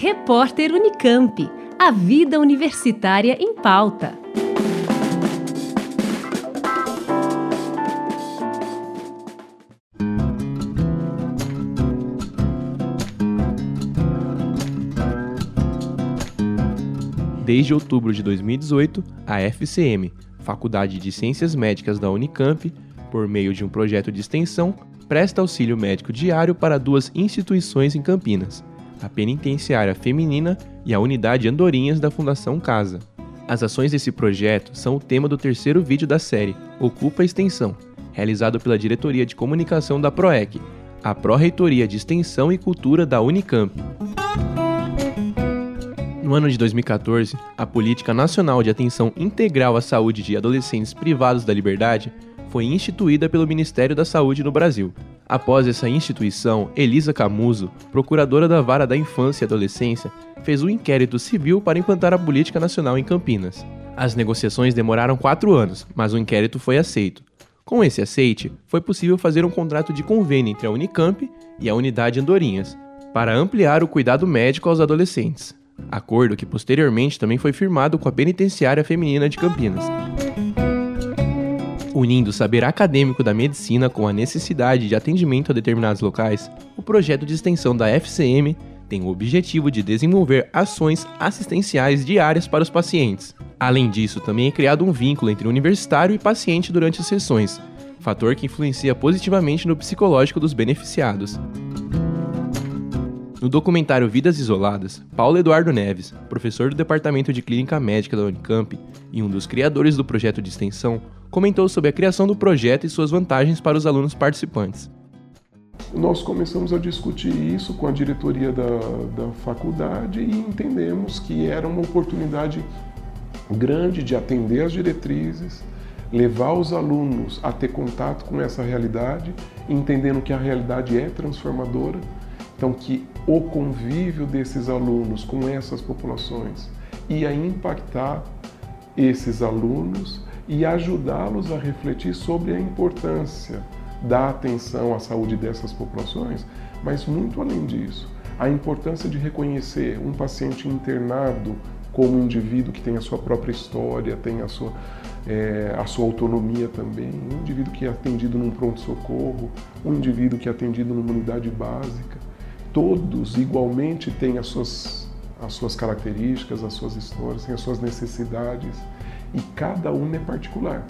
Repórter Unicamp. A vida universitária em pauta. Desde outubro de 2018, a FCM, Faculdade de Ciências Médicas da Unicamp, por meio de um projeto de extensão, presta auxílio médico diário para duas instituições em Campinas, a Penitenciária Feminina e a Unidade Andorinhas da Fundação Casa. As ações desse projeto são o tema do terceiro vídeo da série Ocupa Extensão, realizado pela Diretoria de Comunicação da PROEC, a Pró-Reitoria de Extensão e Cultura da Unicamp. No ano de 2014, a Política Nacional de Atenção Integral à Saúde de Adolescentes Privados da Liberdade foi instituída pelo Ministério da Saúde no Brasil. Após essa instituição, Elisa Camuso, procuradora da Vara da Infância e Adolescência, fez um inquérito civil para implantar a política nacional em Campinas. As negociações demoraram quatro anos, mas o inquérito foi aceito. Com esse aceite, foi possível fazer um contrato de convênio entre a Unicamp e a Unidade Andorinhas, para ampliar o cuidado médico aos adolescentes. Acordo que posteriormente também foi firmado com a Penitenciária Feminina de Campinas. Unindo o saber acadêmico da medicina com a necessidade de atendimento a determinados locais, o projeto de extensão da FCM tem o objetivo de desenvolver ações assistenciais diárias para os pacientes. Além disso, também é criado um vínculo entre universitário e paciente durante as sessões, fator que influencia positivamente no psicológico dos beneficiados. No documentário Vidas Isoladas, Paulo Eduardo Neves, professor do Departamento de Clínica Médica da Unicamp e um dos criadores do projeto de extensão, comentou sobre a criação do projeto e suas vantagens para os alunos participantes. Nós começamos a discutir isso com a diretoria da, da faculdade e entendemos que era uma oportunidade grande de atender as diretrizes, levar os alunos a ter contato com essa realidade, entendendo que a realidade é transformadora então, que o convívio desses alunos com essas populações ia impactar esses alunos e ajudá-los a refletir sobre a importância da atenção à saúde dessas populações, mas muito além disso, a importância de reconhecer um paciente internado como um indivíduo que tem a sua própria história, tem a sua, é, a sua autonomia também, um indivíduo que é atendido num pronto-socorro, um indivíduo que é atendido numa unidade básica todos igualmente têm as suas, as suas características, as suas histórias, têm as suas necessidades e cada uma é particular.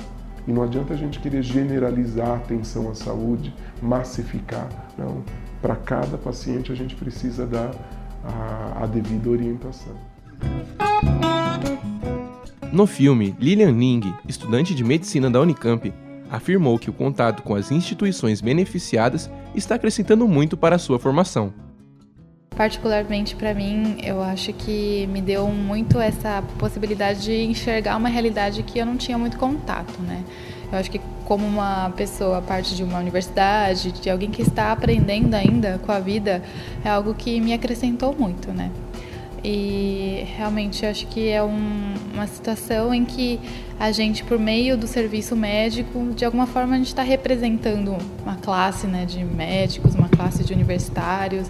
E não adianta a gente querer generalizar a atenção à saúde, massificar. Não. Para cada paciente a gente precisa dar a, a devida orientação. No filme, Lilian Ning, estudante de medicina da Unicamp, afirmou que o contato com as instituições beneficiadas está acrescentando muito para a sua formação particularmente para mim, eu acho que me deu muito essa possibilidade de enxergar uma realidade que eu não tinha muito contato, né? Eu acho que como uma pessoa parte de uma universidade, de alguém que está aprendendo ainda com a vida, é algo que me acrescentou muito, né? E realmente acho que é um, uma situação em que a gente, por meio do serviço médico, de alguma forma a gente está representando uma classe né, de médicos, uma classe de universitários,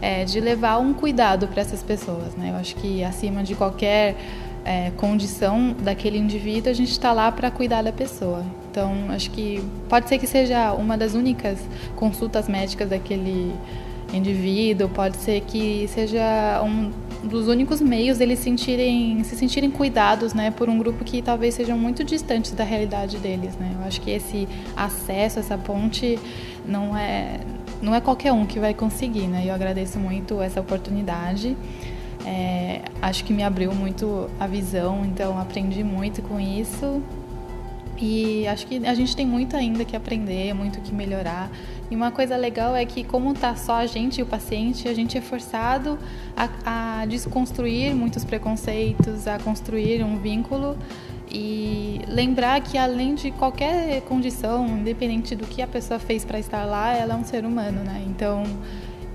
é, de levar um cuidado para essas pessoas. Né? Eu acho que acima de qualquer é, condição daquele indivíduo, a gente está lá para cuidar da pessoa. Então, acho que pode ser que seja uma das únicas consultas médicas daquele indivíduo, pode ser que seja um dos únicos meios deles sentirem, se sentirem cuidados, né, por um grupo que talvez sejam muito distantes da realidade deles, né? Eu acho que esse acesso, essa ponte não é não é qualquer um que vai conseguir, né? Eu agradeço muito essa oportunidade. É, acho que me abriu muito a visão, então aprendi muito com isso. E acho que a gente tem muito ainda que aprender, muito que melhorar. E uma coisa legal é que, como tá só a gente e o paciente, a gente é forçado a, a desconstruir muitos preconceitos, a construir um vínculo e lembrar que além de qualquer condição, independente do que a pessoa fez para estar lá, ela é um ser humano, né? Então,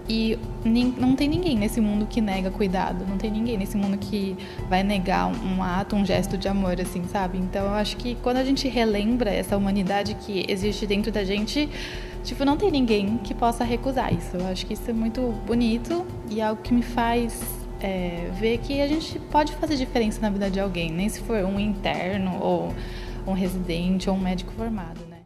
e não tem ninguém nesse mundo que nega cuidado, não tem ninguém nesse mundo que vai negar um ato, um gesto de amor, assim, sabe? Então eu acho que quando a gente relembra essa humanidade que existe dentro da gente, tipo, não tem ninguém que possa recusar isso. Eu acho que isso é muito bonito e é algo que me faz é, ver que a gente pode fazer diferença na vida de alguém, nem se for um interno ou um residente ou um médico formado, né?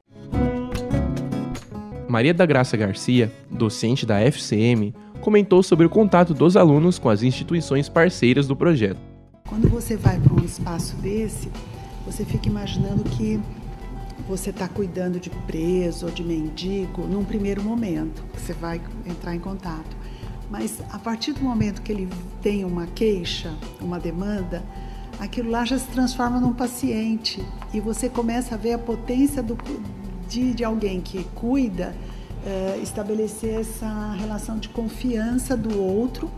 Maria da Graça Garcia, docente da FCM, comentou sobre o contato dos alunos com as instituições parceiras do projeto. Quando você vai para um espaço desse, você fica imaginando que você está cuidando de preso ou de mendigo num primeiro momento, que você vai entrar em contato. Mas a partir do momento que ele tem uma queixa, uma demanda, aquilo lá já se transforma num paciente. E você começa a ver a potência do, de, de alguém que cuida é, estabelecer essa relação de confiança do outro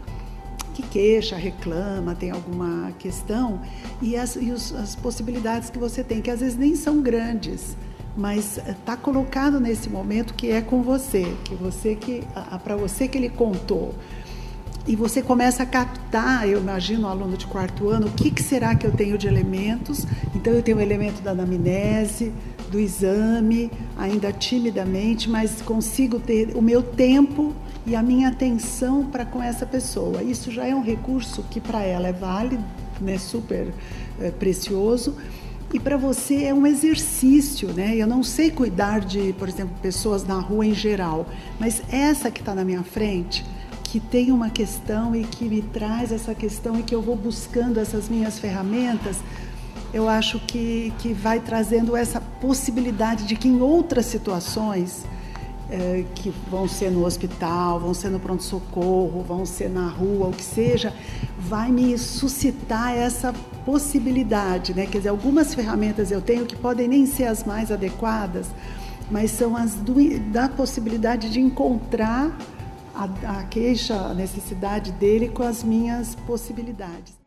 que queixa, reclama, tem alguma questão e as, e os, as possibilidades que você tem, que às vezes nem são grandes, mas está colocado nesse momento que é com você, que você que para você que ele contou e você começa a captar, eu imagino, um aluno de quarto ano, o que, que será que eu tenho de elementos? Então eu tenho o elemento da anamnese, do exame, ainda timidamente, mas consigo ter o meu tempo e a minha atenção para com essa pessoa. Isso já é um recurso que para ela é válido, né, super é, precioso. E para você é um exercício, né? Eu não sei cuidar de, por exemplo, pessoas na rua em geral, mas essa que está na minha frente, que tem uma questão e que me traz essa questão e que eu vou buscando essas minhas ferramentas, eu acho que, que vai trazendo essa possibilidade de que em outras situações, é, que vão ser no hospital, vão ser no pronto-socorro, vão ser na rua, o que seja, vai me suscitar essa possibilidade, né? Quer dizer, algumas ferramentas eu tenho que podem nem ser as mais adequadas, mas são as do, da possibilidade de encontrar a, a queixa, a necessidade dele com as minhas possibilidades.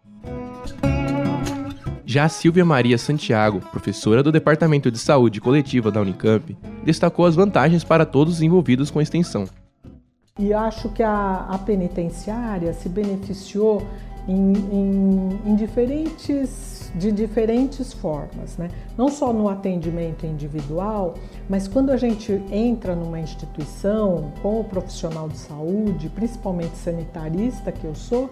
Já Silvia Maria Santiago, professora do Departamento de Saúde Coletiva da Unicamp, destacou as vantagens para todos os envolvidos com a extensão. E acho que a, a penitenciária se beneficiou em, em, em, diferentes, de diferentes formas, né? não só no atendimento individual, mas quando a gente entra numa instituição com o profissional de saúde, principalmente sanitarista que eu sou,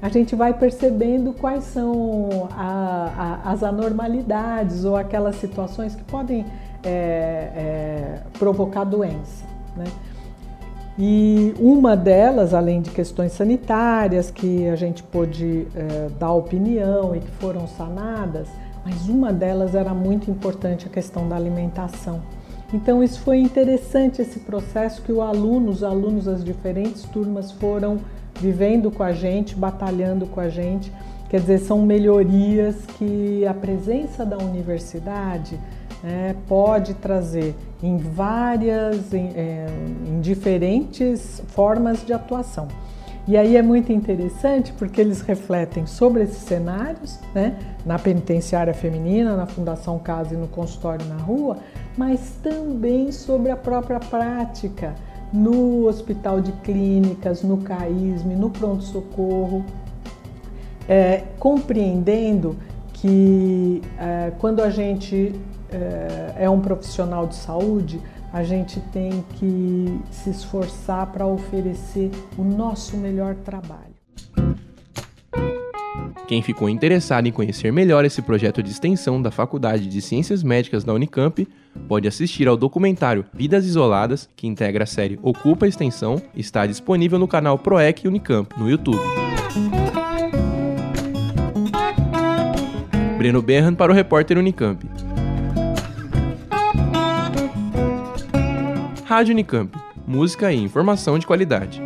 a gente vai percebendo quais são a, a, as anormalidades ou aquelas situações que podem é, é, provocar doença. Né? E uma delas, além de questões sanitárias, que a gente pôde é, dar opinião e que foram sanadas, mas uma delas era muito importante, a questão da alimentação. Então, isso foi interessante, esse processo que o aluno, os alunos das diferentes turmas foram vivendo com a gente, batalhando com a gente. Quer dizer, são melhorias que a presença da universidade né, pode trazer em várias, em, é, em diferentes formas de atuação. E aí é muito interessante porque eles refletem sobre esses cenários, né, na penitenciária feminina, na Fundação Casa e no consultório na rua, mas também sobre a própria prática no hospital de clínicas, no CAISM, no pronto-socorro, é, compreendendo que é, quando a gente é, é um profissional de saúde, a gente tem que se esforçar para oferecer o nosso melhor trabalho. Quem ficou interessado em conhecer melhor esse projeto de extensão da Faculdade de Ciências Médicas da Unicamp pode assistir ao documentário Vidas Isoladas, que integra a série Ocupa a Extensão, está disponível no canal ProEC Unicamp no YouTube. Breno Berran para o repórter Unicamp. Rádio Unicamp. Música e informação de qualidade.